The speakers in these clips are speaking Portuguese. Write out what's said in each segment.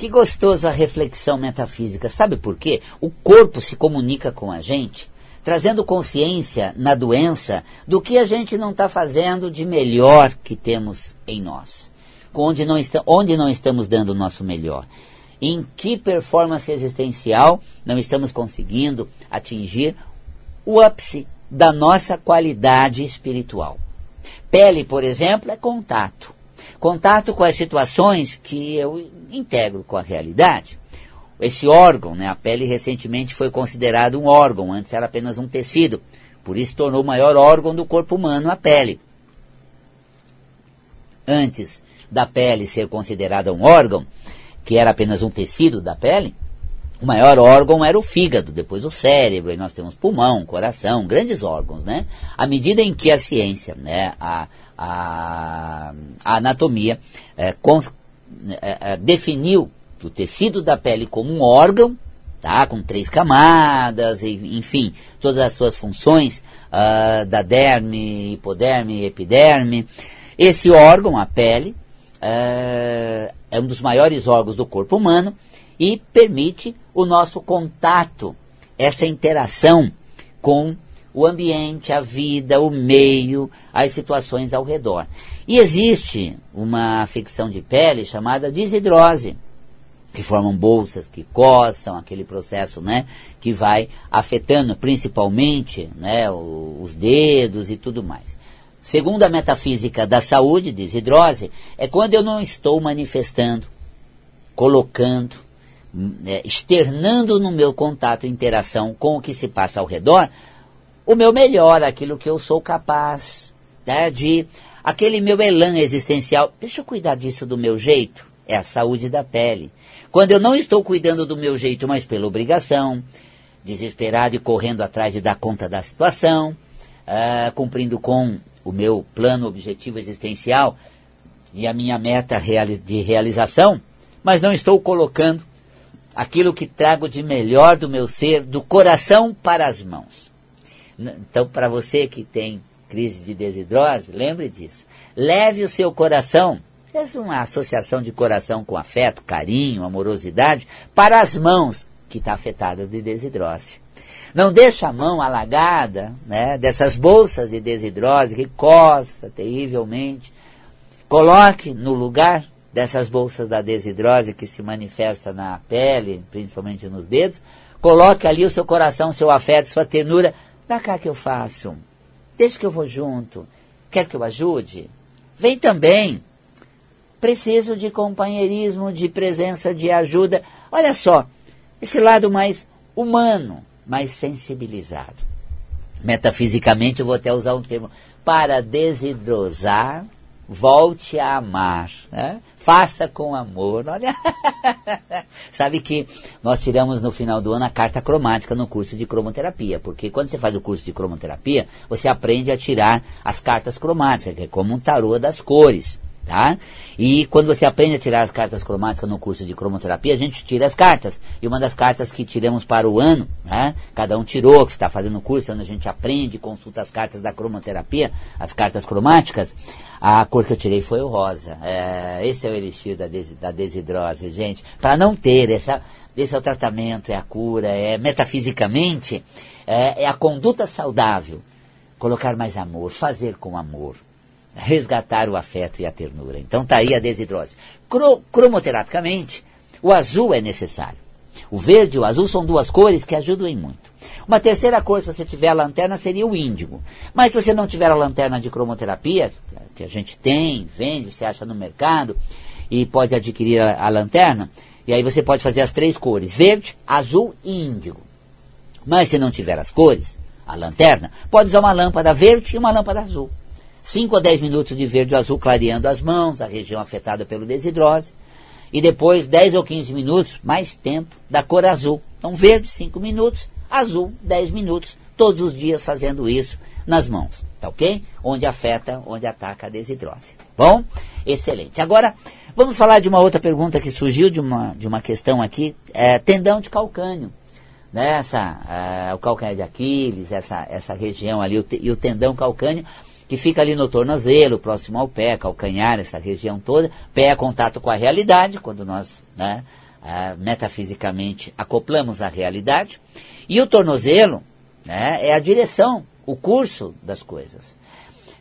Que gostoso a reflexão metafísica. Sabe por quê? O corpo se comunica com a gente, trazendo consciência na doença do que a gente não está fazendo de melhor que temos em nós. Onde não, está, onde não estamos dando o nosso melhor. Em que performance existencial não estamos conseguindo atingir o ápice da nossa qualidade espiritual. Pele, por exemplo, é contato. Contato com as situações que eu integro com a realidade. Esse órgão, né, a pele recentemente foi considerado um órgão, antes era apenas um tecido. Por isso tornou o maior órgão do corpo humano a pele. Antes da pele ser considerada um órgão, que era apenas um tecido da pele, o maior órgão era o fígado, depois o cérebro, aí nós temos pulmão, coração, grandes órgãos, né? À medida em que a ciência, né, a, a, a anatomia é, com, é, definiu o tecido da pele como um órgão, tá, com três camadas, enfim, todas as suas funções uh, da derme, hipoderme, epiderme. Esse órgão, a pele, uh, é um dos maiores órgãos do corpo humano e permite o nosso contato, essa interação com o ambiente, a vida, o meio, as situações ao redor. E existe uma afecção de pele chamada desidrose, que formam bolsas que coçam, aquele processo né, que vai afetando principalmente né, os dedos e tudo mais. Segundo a metafísica da saúde, desidrose, é quando eu não estou manifestando, colocando, externando no meu contato e interação com o que se passa ao redor, o meu melhor, aquilo que eu sou capaz né, de. aquele meu elan existencial. Deixa eu cuidar disso do meu jeito. É a saúde da pele. Quando eu não estou cuidando do meu jeito, mas pela obrigação, desesperado e correndo atrás de dar conta da situação, uh, cumprindo com o meu plano objetivo existencial e a minha meta de realização, mas não estou colocando aquilo que trago de melhor do meu ser, do coração para as mãos. Então, para você que tem crise de desidrose, lembre disso. Leve o seu coração, é uma associação de coração com afeto, carinho, amorosidade, para as mãos que está afetada de desidrose. Não deixe a mão alagada né, dessas bolsas de desidrose que coça terrivelmente. Coloque no lugar dessas bolsas da desidrose que se manifesta na pele, principalmente nos dedos, coloque ali o seu coração, seu afeto, sua ternura. Dá cá que eu faço. Deixa que eu vou junto. Quer que eu ajude? Vem também. Preciso de companheirismo, de presença, de ajuda. Olha só, esse lado mais humano, mais sensibilizado. Metafisicamente, eu vou até usar um termo. Para desidrosar, volte a amar. Né? Faça com amor. Olha. Sabe que nós tiramos no final do ano a carta cromática no curso de cromoterapia, porque quando você faz o curso de cromoterapia, você aprende a tirar as cartas cromáticas, que é como um tarô das cores. Tá? E quando você aprende a tirar as cartas cromáticas no curso de cromoterapia, a gente tira as cartas. E uma das cartas que tiramos para o ano, né? cada um tirou, que está fazendo o curso, onde a gente aprende, consulta as cartas da cromoterapia, as cartas cromáticas, a cor que eu tirei foi o rosa. É, esse é o elixir da, des, da desidrose, gente. Para não ter, essa, esse é o tratamento, é a cura, é metafisicamente, é, é a conduta saudável. Colocar mais amor, fazer com amor resgatar o afeto e a ternura. Então está aí a desidrose. Cro cromoterapicamente, o azul é necessário. O verde e o azul são duas cores que ajudam muito. Uma terceira cor, se você tiver a lanterna, seria o índigo. Mas se você não tiver a lanterna de cromoterapia, que a gente tem, vende, você acha no mercado, e pode adquirir a, a lanterna, e aí você pode fazer as três cores, verde, azul e índigo. Mas se não tiver as cores, a lanterna, pode usar uma lâmpada verde e uma lâmpada azul. 5 a 10 minutos de verde ou azul clareando as mãos, a região afetada pelo desidrose. E depois 10 ou 15 minutos, mais tempo, da cor azul. Então verde 5 minutos, azul 10 minutos, todos os dias fazendo isso nas mãos. Tá ok? Onde afeta, onde ataca a desidrose. Bom? Excelente. Agora, vamos falar de uma outra pergunta que surgiu de uma, de uma questão aqui. É, tendão de calcânio. Né? Essa, é, o calcanhar de Aquiles, essa, essa região ali, o te, e o tendão calcâneo que fica ali no tornozelo, próximo ao pé, calcanhar, essa região toda. Pé é contato com a realidade, quando nós né, ah, metafisicamente acoplamos à realidade. E o tornozelo né, é a direção, o curso das coisas.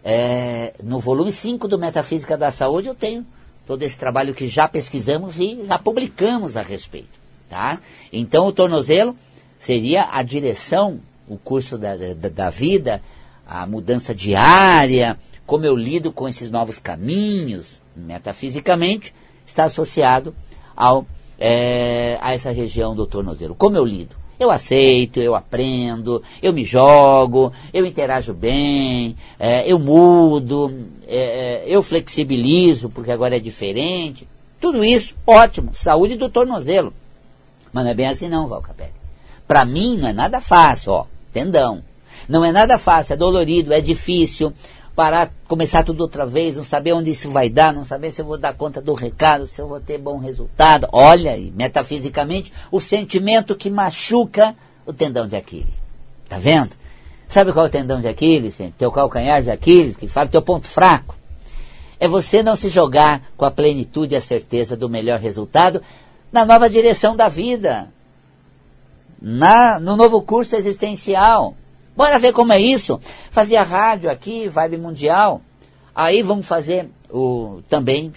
É, no volume 5 do Metafísica da Saúde eu tenho todo esse trabalho que já pesquisamos e já publicamos a respeito. Tá? Então o tornozelo seria a direção, o curso da, da, da vida, a mudança diária, como eu lido com esses novos caminhos, metafisicamente, está associado ao, é, a essa região do tornozelo. Como eu lido? Eu aceito, eu aprendo, eu me jogo, eu interajo bem, é, eu mudo, é, é, eu flexibilizo, porque agora é diferente. Tudo isso, ótimo, saúde do tornozelo. Mas não é bem assim não, Valcapelli. Para mim não é nada fácil, ó, tendão. Não é nada fácil, é dolorido, é difícil parar, começar tudo outra vez, não saber onde isso vai dar, não saber se eu vou dar conta do recado, se eu vou ter bom resultado. Olha aí, metafisicamente, o sentimento que machuca o tendão de Aquiles. Tá vendo? Sabe qual é o tendão de Aquiles? Teu calcanhar de Aquiles, que fala teu ponto fraco. É você não se jogar com a plenitude e a certeza do melhor resultado na nova direção da vida, na, no novo curso existencial. Bora ver como é isso. Fazia rádio aqui, Vibe Mundial. Aí vamos fazer o, também,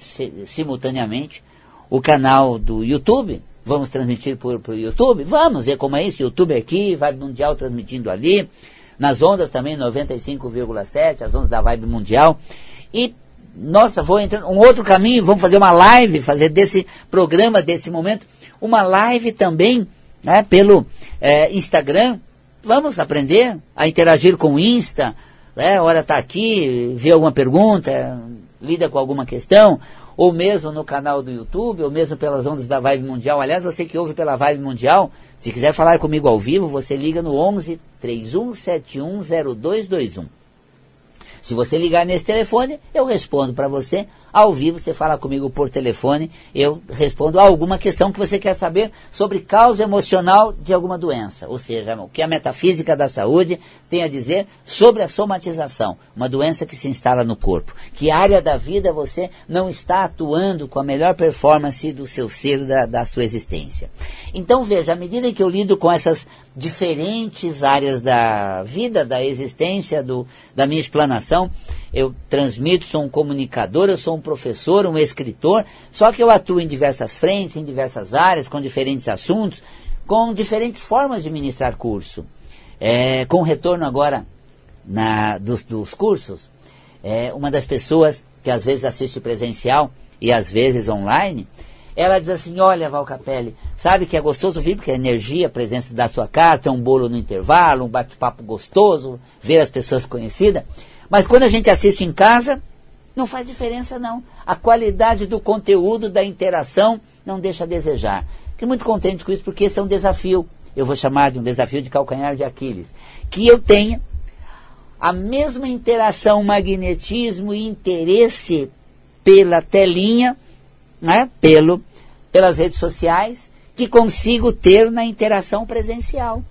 simultaneamente, o canal do YouTube. Vamos transmitir por, por YouTube? Vamos ver como é isso. YouTube aqui, Vibe Mundial transmitindo ali. Nas ondas também, 95,7, as ondas da Vibe Mundial. E, nossa, vou entrar um outro caminho, vamos fazer uma live, fazer desse programa, desse momento, uma live também, né, pelo é, Instagram, vamos aprender a interagir com o Insta, né? hora está aqui, vê alguma pergunta, lida com alguma questão, ou mesmo no canal do YouTube, ou mesmo pelas ondas da Vibe Mundial. Aliás, você que ouve pela Vibe Mundial, se quiser falar comigo ao vivo, você liga no 11 31710221. Se você ligar nesse telefone, eu respondo para você ao vivo, você fala comigo por telefone, eu respondo alguma questão que você quer saber sobre causa emocional de alguma doença. Ou seja, o que a metafísica da saúde tem a dizer sobre a somatização, uma doença que se instala no corpo. Que área da vida você não está atuando com a melhor performance do seu ser, da, da sua existência. Então veja, à medida que eu lido com essas diferentes áreas da vida, da existência, do, da minha explanação, eu transmito, sou um comunicador, eu sou um professor, um escritor, só que eu atuo em diversas frentes, em diversas áreas, com diferentes assuntos, com diferentes formas de ministrar curso. É, com retorno agora na, dos, dos cursos, é, uma das pessoas que às vezes assiste presencial e às vezes online, ela diz assim, olha Val Capelli, sabe que é gostoso vir, porque a energia, a presença da sua casa, um bolo no intervalo, um bate-papo gostoso, ver as pessoas conhecidas, mas quando a gente assiste em casa, não faz diferença não. A qualidade do conteúdo, da interação, não deixa a desejar. Fiquei muito contente com isso, porque esse é um desafio, eu vou chamar de um desafio de calcanhar de Aquiles, que eu tenha a mesma interação, magnetismo e interesse pela telinha, né, pelo, pelas redes sociais, que consigo ter na interação presencial.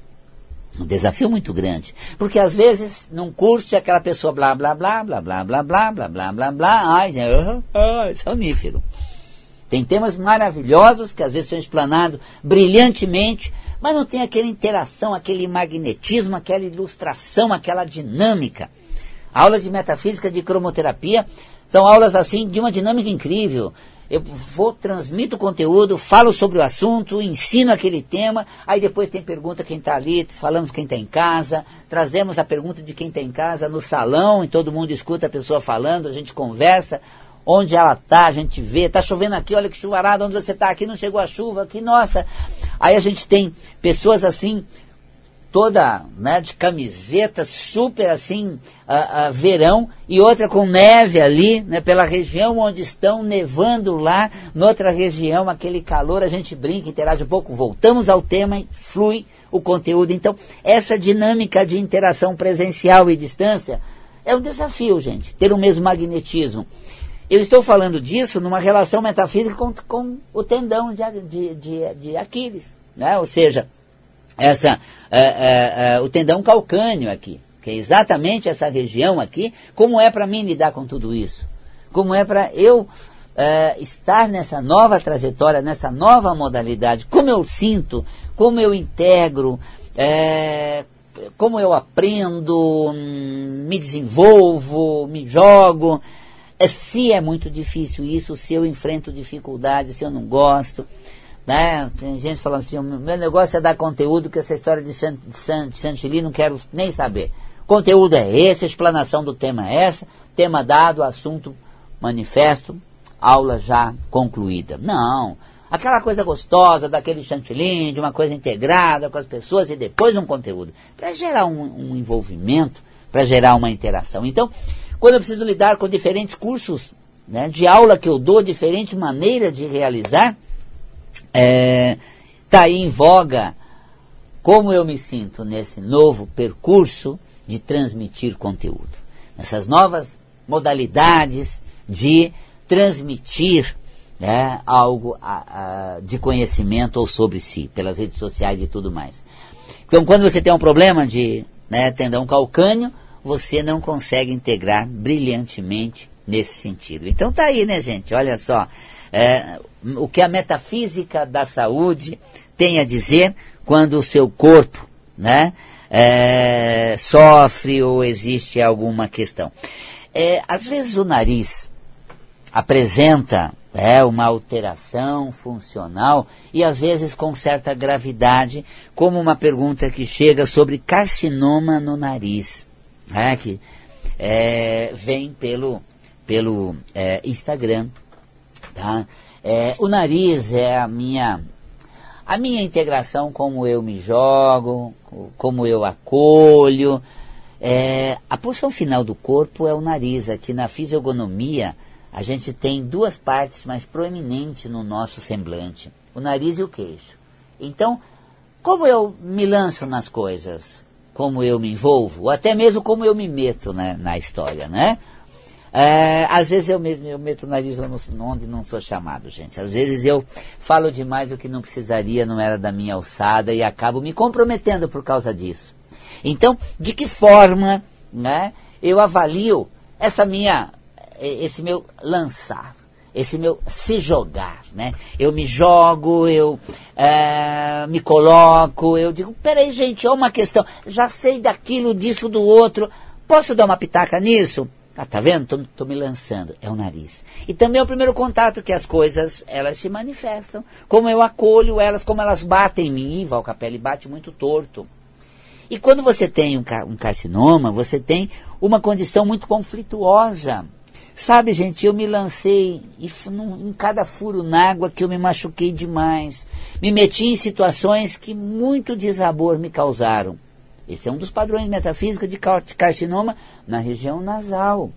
Um desafio muito grande. Porque às vezes, num curso, aquela pessoa blá blá blá blá blá blá blá blá blá blá blá, ai, ai, sonífero. Tem temas maravilhosos que às vezes são explanados brilhantemente, mas não tem aquela interação, aquele magnetismo, aquela ilustração, aquela dinâmica. Aulas de metafísica de cromoterapia são aulas assim de uma dinâmica incrível eu vou, transmito o conteúdo, falo sobre o assunto, ensino aquele tema, aí depois tem pergunta quem está ali, falamos quem está em casa, trazemos a pergunta de quem está em casa no salão, e todo mundo escuta a pessoa falando, a gente conversa, onde ela está, a gente vê, está chovendo aqui, olha que chuvarada, onde você está aqui, não chegou a chuva, aqui, nossa. Aí a gente tem pessoas assim, toda né, de camiseta, super assim, uh, uh, verão, e outra com neve ali, né, pela região onde estão nevando lá, noutra região, aquele calor, a gente brinca, interage um pouco, voltamos ao tema e flui o conteúdo. Então, essa dinâmica de interação presencial e distância é um desafio, gente, ter o mesmo magnetismo. Eu estou falando disso numa relação metafísica com, com o tendão de, de, de, de Aquiles, né? ou seja, essa, é, é, é, o tendão calcâneo aqui, que é exatamente essa região aqui, como é para mim lidar com tudo isso? Como é para eu estar nessa nova trajetória, nessa nova modalidade, como eu sinto, como eu integro, é, como eu aprendo, hum, me desenvolvo, me jogo. Se é muito difícil isso, se eu enfrento dificuldades, se eu não gosto. Né? Tem gente falando assim, o meu negócio é dar conteúdo, que essa história de, Chan, de Chantilly não quero nem saber. Conteúdo é esse, a explanação do tema é essa, tema dado, assunto manifesto, aula já concluída. Não. Aquela coisa gostosa, daquele chantilly, de uma coisa integrada com as pessoas e depois um conteúdo. Para gerar um, um envolvimento, para gerar uma interação. Então, quando eu preciso lidar com diferentes cursos né, de aula que eu dou, diferente maneira de realizar, está é, tá aí em voga como eu me sinto nesse novo percurso de transmitir conteúdo. Nessas novas modalidades de transmitir né, algo a, a, de conhecimento ou sobre si, pelas redes sociais e tudo mais. Então, quando você tem um problema de né, tendão calcâneo, você não consegue integrar brilhantemente nesse sentido. Então tá aí, né, gente? Olha só, é, o que a metafísica da saúde tem a dizer quando o seu corpo, né, é, sofre ou existe alguma questão. É, às vezes o nariz apresenta é, uma alteração funcional e às vezes com certa gravidade, como uma pergunta que chega sobre carcinoma no nariz, é, que é, vem pelo, pelo é, Instagram. Tá? É, o nariz é a minha, a minha integração, como eu me jogo, como eu acolho. É, a porção final do corpo é o nariz. Aqui na fisiogonomia, a gente tem duas partes mais proeminentes no nosso semblante: o nariz e o queixo. Então, como eu me lanço nas coisas, como eu me envolvo, ou até mesmo como eu me meto né, na história, né? É, às vezes eu mesmo eu meto o nariz onde não sou chamado, gente. Às vezes eu falo demais o que não precisaria, não era da minha alçada e acabo me comprometendo por causa disso. Então, de que forma né, eu avalio essa minha esse meu lançar, esse meu se jogar, né? Eu me jogo, eu é, me coloco, eu digo, peraí gente, é uma questão, já sei daquilo, disso, do outro, posso dar uma pitaca nisso? Ah, tá vendo? Tô, tô, me lançando. É o nariz. E também é o primeiro contato que as coisas, elas se manifestam. Como eu acolho elas, como elas batem em mim. Val Capelli bate muito torto. E quando você tem um, um carcinoma, você tem uma condição muito conflituosa. Sabe, gente, eu me lancei em cada furo na água que eu me machuquei demais. Me meti em situações que muito desabor me causaram. Esse é um dos padrões metafísicos de carcinoma na região nasal.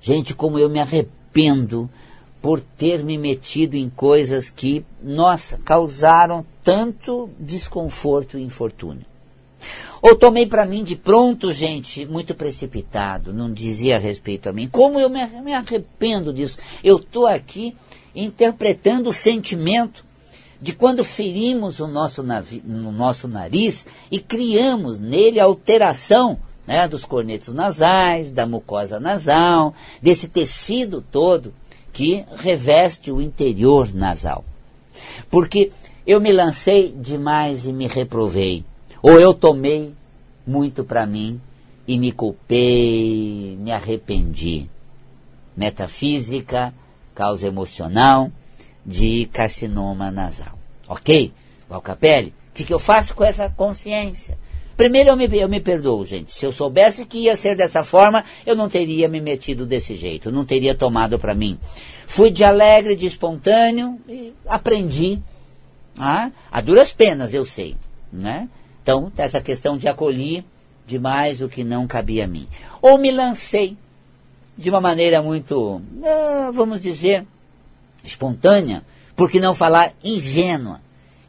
Gente, como eu me arrependo por ter me metido em coisas que, nossa, causaram tanto desconforto e infortúnio. Ou tomei para mim de pronto, gente, muito precipitado, não dizia respeito a mim. Como eu me, me arrependo disso? Eu estou aqui interpretando o sentimento de quando ferimos o nosso, no nosso nariz e criamos nele alteração né, dos cornetos nasais, da mucosa nasal, desse tecido todo que reveste o interior nasal. Porque eu me lancei demais e me reprovei. Ou eu tomei muito para mim e me culpei, me arrependi. Metafísica, causa emocional de carcinoma nasal. Ok? Valcapelli, o que, que eu faço com essa consciência? Primeiro eu me, eu me perdoo, gente. Se eu soubesse que ia ser dessa forma, eu não teria me metido desse jeito, não teria tomado para mim. Fui de alegre, de espontâneo e aprendi. Ah, a duras penas, eu sei. Né? Então, essa questão de acolher demais o que não cabia a mim. Ou me lancei de uma maneira muito, ah, vamos dizer, espontânea, por que não falar ingênua?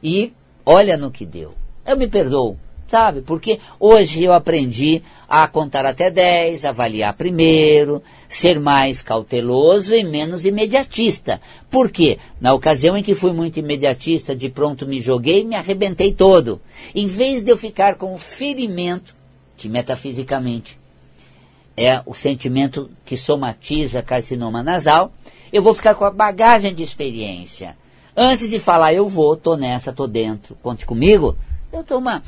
E olha no que deu. Eu me perdoo, sabe? Porque hoje eu aprendi a contar até 10, avaliar primeiro, ser mais cauteloso e menos imediatista. Por quê? Na ocasião em que fui muito imediatista, de pronto me joguei, me arrebentei todo. Em vez de eu ficar com o ferimento, que metafisicamente é o sentimento que somatiza carcinoma nasal, Eu vou ficar com a bagagem de experiência. Antes de falar, eu vou, tô nessa, tô dentro, conte comigo, eu dou uma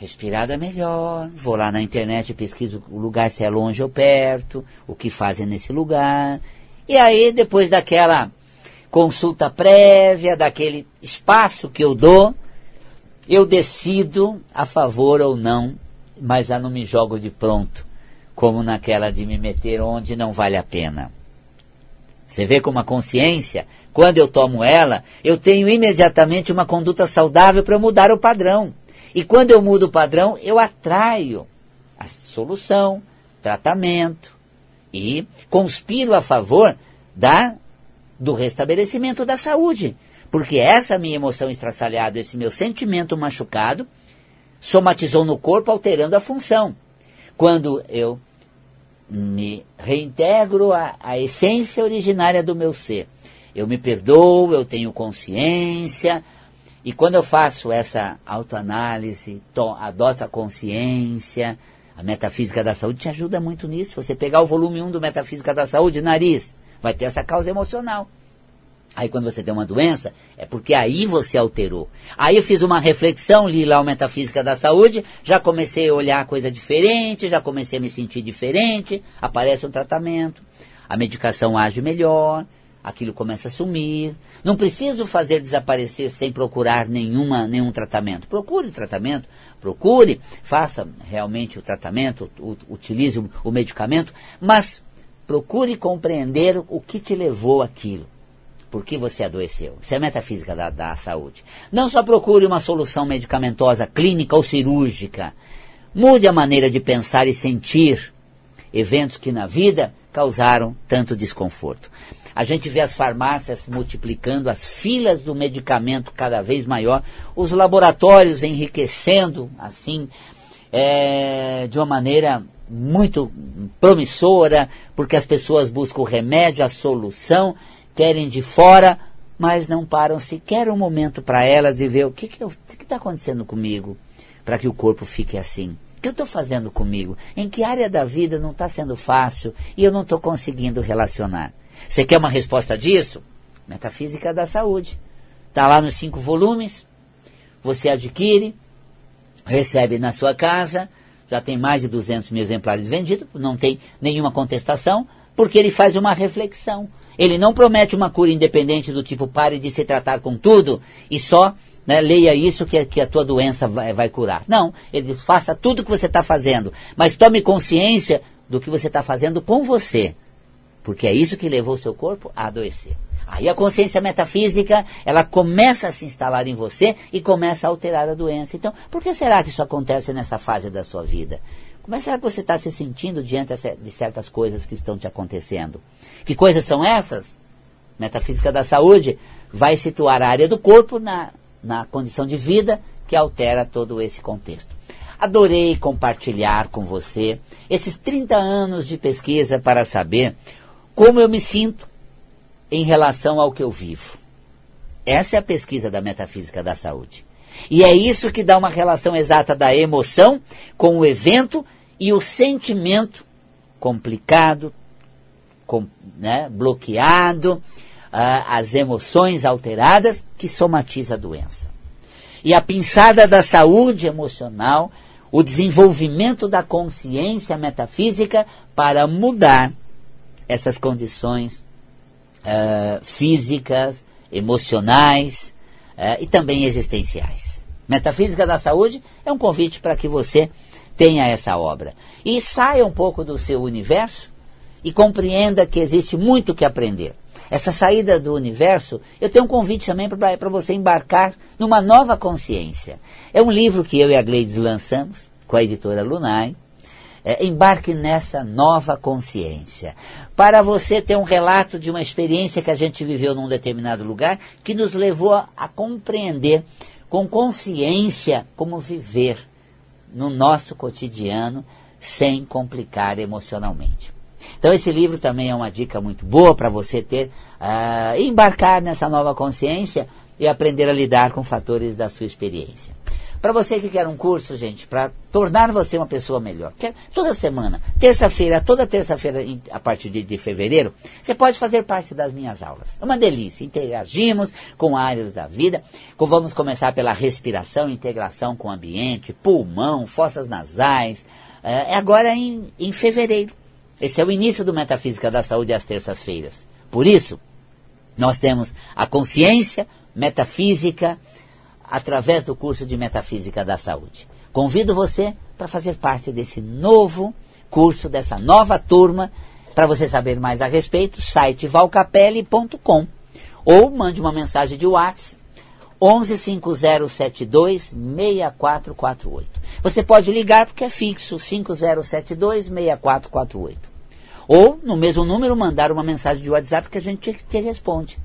respirada melhor, vou lá na internet, pesquiso o lugar se é longe ou perto, o que fazem nesse lugar. E aí, depois daquela consulta prévia, daquele espaço que eu dou, eu decido a favor ou não, mas já não me jogo de pronto, como naquela de me meter onde não vale a pena. Você vê como a consciência, quando eu tomo ela, eu tenho imediatamente uma conduta saudável para mudar o padrão. E quando eu mudo o padrão, eu atraio a solução, tratamento e conspiro a favor da, do restabelecimento da saúde. Porque essa minha emoção estraçalhada, esse meu sentimento machucado, somatizou no corpo, alterando a função. Quando eu me reintegro à, à essência originária do meu ser. Eu me perdoo, eu tenho consciência, e quando eu faço essa autoanálise, adoto a consciência, a metafísica da saúde te ajuda muito nisso. Você pegar o volume 1 do Metafísica da Saúde, nariz, vai ter essa causa emocional. Aí quando você tem uma doença, é porque aí você alterou. Aí eu fiz uma reflexão, li lá o Metafísica da Saúde, já comecei a olhar coisa diferente, já comecei a me sentir diferente, aparece um tratamento, a medicação age melhor, aquilo começa a sumir. Não preciso fazer desaparecer sem procurar nenhuma, nenhum tratamento. Procure tratamento, procure, faça realmente o tratamento, utilize o, medicamento, mas procure compreender o que te levou aquilo por que você adoeceu. Isso é a metafísica da, da saúde. Não só procure uma solução medicamentosa, clínica ou cirúrgica. Mude a maneira de pensar e sentir eventos que na vida causaram tanto desconforto. A gente vê as farmácias multiplicando, as filas do medicamento cada vez maior, os laboratórios enriquecendo, assim, é, de uma maneira muito promissora, porque as pessoas buscam o remédio, a solução, querem de fora, mas não param sequer um momento para elas e ver o que está acontecendo comigo para que o corpo fique assim. O que eu estou fazendo comigo? Em que área da vida não está sendo fácil e eu não estou conseguindo relacionar? Você quer uma resposta disso? Metafísica da Saúde. Está lá nos cinco volumes. Você adquire, recebe na sua casa. Já tem mais de 200 mil exemplares vendidos. Não tem nenhuma contestação, porque ele faz uma reflexão. Ele não promete uma cura independente do tipo pare de se tratar com tudo e só né, leia isso que, que a tua doença vai, vai curar. Não, ele diz faça tudo o que você está fazendo, mas tome consciência do que você está fazendo com você, porque é isso que levou o seu corpo a adoecer. Aí a consciência metafísica, ela começa a se instalar em você e começa a alterar a doença. Então, por que será que isso acontece nessa fase da sua vida? Como é que você está se sentindo diante de certas coisas que estão te acontecendo? Que coisas são essas? Metafísica da saúde vai situar a área do corpo na, na condição de vida que altera todo esse contexto. Adorei compartilhar com você esses 30 anos de pesquisa para saber como eu me sinto em relação ao que eu vivo. Essa é a pesquisa da metafísica da saúde. E é isso que dá uma relação exata da emoção com o evento e o sentimento complicado, com, né, bloqueado, uh, as emoções alteradas que somatiza a doença. E a pinçada da saúde emocional, o desenvolvimento da consciência metafísica para mudar essas condições uh, físicas, emocionais uh, e também existenciais. Metafísica da Saúde é um convite para que você tenha essa obra. E saia um pouco do seu universo e compreenda que existe muito que aprender. Essa saída do universo, eu tenho um convite também para você embarcar numa nova consciência. É um livro que eu e a Gleides lançamos com a editora Lunai. É, embarque nessa nova consciência. Para você ter um relato de uma experiência que a gente viveu num determinado lugar que nos levou a, a compreender com consciência como viver no nosso cotidiano sem complicar emocionalmente. Então esse livro também é uma dica muito boa para você ter, uh, embarcar nessa nova consciência e aprender a lidar com fatores da sua experiência. Para você que quer um curso, gente, para tornar você uma pessoa melhor, quer, toda semana, terça-feira, toda terça-feira, a partir de, de, fevereiro, você pode fazer parte das minhas aulas. É uma delícia. Interagimos com áreas da vida. Vamos começar pela respiração, integração com o ambiente, pulmão, fossas nasais. É, é agora em, em fevereiro. Esse é o início do Metafísica da Saúde às terças-feiras. Por isso, nós temos a consciência metafísica através do curso de Metafísica da Saúde. Convido você para fazer parte desse novo curso, dessa nova turma. Para você saber mais a respeito, site valcapelli.com ou mande uma mensagem de WhatsApp 1150726448. Você pode ligar porque é fixo 50726448. Ou no mesmo número mandar uma mensagem de WhatsApp que a gente te responde.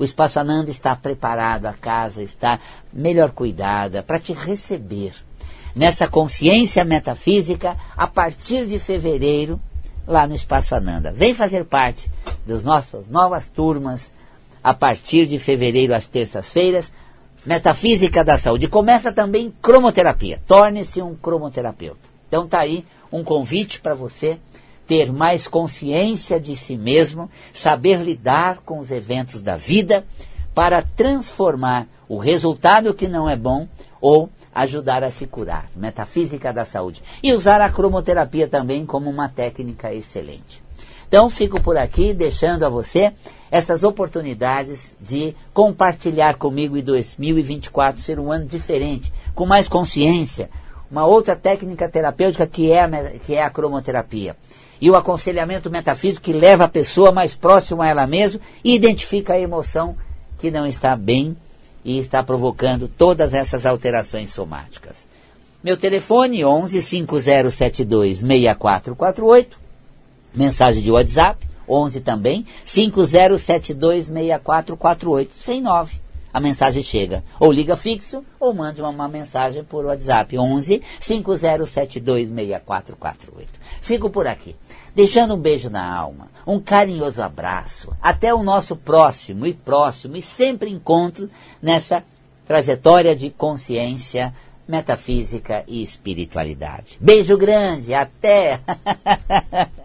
O Espaço Ananda está preparado, a casa está melhor cuidada para te receber nessa consciência metafísica a partir de fevereiro lá no Espaço Ananda. Vem fazer parte das nossas novas turmas a partir de fevereiro às terças-feiras. Metafísica da Saúde. Começa também cromoterapia. Torne-se um cromoterapeuta. Então tá aí um convite para você ter mais consciência de si mesmo, saber lidar com os eventos da vida para transformar o resultado que não é bom ou ajudar a se curar. Metafísica da saúde. E usar a cromoterapia também como uma técnica excelente. Então fico por aqui deixando a você essas oportunidades de compartilhar comigo em 2024 ser um ano diferente, com mais consciência, uma outra técnica terapêutica que é a, que é a cromoterapia. E o aconselhamento metafísico que leva a pessoa mais próxima a ela mesma e identifica a emoção que não está bem e está provocando todas essas alterações somáticas. Meu telefone 11 5072 6448 Mensagem de WhatsApp, 11 também, 50726448, sem 9. A mensagem chega. Ou liga fixo, ou mande uma, uma mensagem por WhatsApp, 11 50726448. Fico por aqui, deixando um beijo na alma, um carinhoso abraço. Até o nosso próximo e próximo e sempre encontro nessa trajetória de consciência metafísica e espiritualidade. Beijo grande, até!